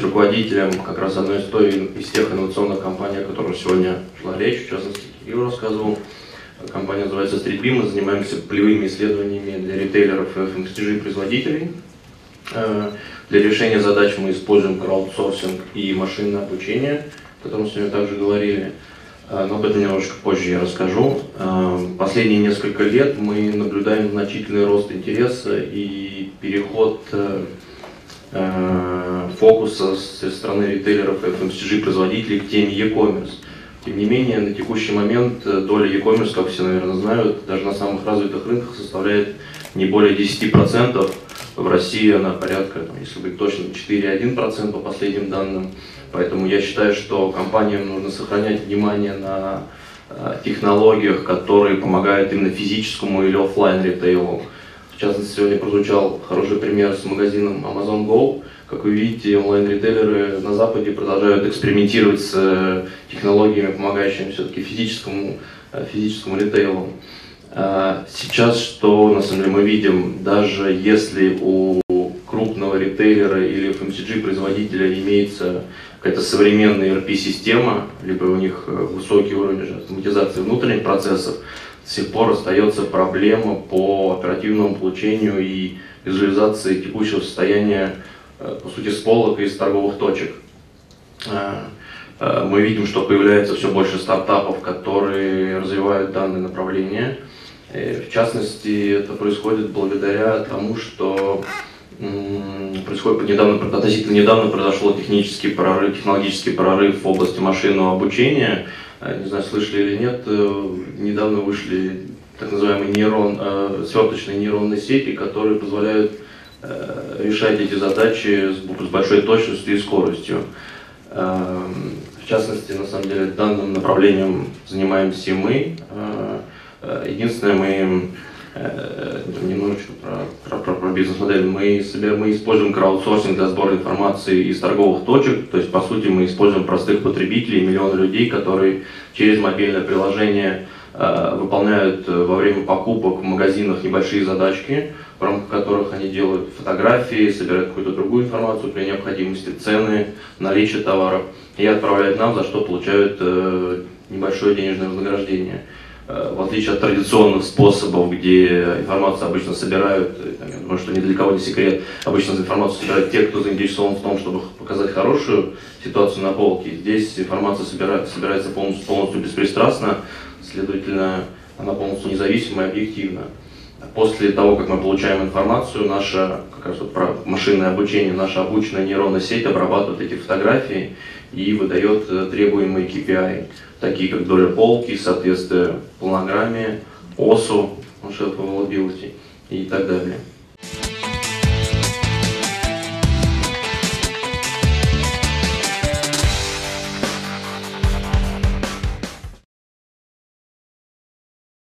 руководителем как раз одной из, той, из тех инновационных компаний, о которых сегодня шла речь, в частности, Кирилл рассказывал. Компания называется StreetBeam, мы занимаемся полевыми исследованиями для ритейлеров и FMCG-производителей. Э, для решения задач мы используем краудсорсинг и машинное обучение, о котором сегодня также говорили. Э, но об этом немножко позже я расскажу. Э, последние несколько лет мы наблюдаем значительный рост интереса и переход фокуса со стороны ритейлеров и FMCG-производителей к теме e-commerce. Тем не менее, на текущий момент доля e-commerce, как все, наверное, знают, даже на самых развитых рынках составляет не более 10%, в России она порядка, если быть точно, 4,1% по последним данным. Поэтому я считаю, что компаниям нужно сохранять внимание на э, технологиях, которые помогают именно физическому или офлайн ритейлу. В частности, сегодня прозвучал хороший пример с магазином Amazon Go. Как вы видите, онлайн-ритейлеры на Западе продолжают экспериментировать с э, технологиями, помогающими все-таки физическому, э, физическому ритейлу. А, сейчас что на самом деле мы видим, даже если у крупного ритейлера или FMCG производителя имеется какая-то современная ERP-система, либо у них э, высокий уровень автоматизации внутренних процессов, сих пор остается проблема по оперативному получению и визуализации текущего состояния, э, по сути, с из торговых точек. А, э, мы видим, что появляется все больше стартапов, которые развивают данное направление. Э, в частности, это происходит благодаря тому, что происходит недавно, относительно недавно произошел технический прорыв, технологический прорыв в области машинного обучения. Э, не знаю, слышали или нет, э, недавно вышли так называемые нейрон, сверточные нейронные сети, которые позволяют решать эти задачи с большой точностью и скоростью. В частности, на самом деле, данным направлением занимаемся мы. Э, единственное, мы э, немножечко про, про, про бизнес-модель. Мы, себе, мы используем краудсорсинг для сбора информации из торговых точек. То есть, по сути, мы используем простых потребителей, миллионы людей, которые через мобильное приложение э, выполняют во время покупок в магазинах небольшие задачки, в рамках которых они делают фотографии, собирают какую-то другую информацию при необходимости, цены, наличие товаров, и отправляют нам, за что получают небольшое денежное вознаграждение. Э, в отличие от традиционных способов, где информацию обычно собирают, я думаю, что ни для кого не секрет, обычно информацию собирают те, кто заинтересован в том, чтобы показать хорошую ситуацию на полке. Здесь информация собирается, собирается полностью, полностью беспристрастно, следовательно, она полностью независима и объективна. После того, как мы получаем информацию, наше как раз вот про машинное обучение, наша обученная нейронная сеть обрабатывает эти фотографии и выдает э, требуемые KPI такие как доля полки, соответствие планограмме, ОСУ, marshal availability и так далее.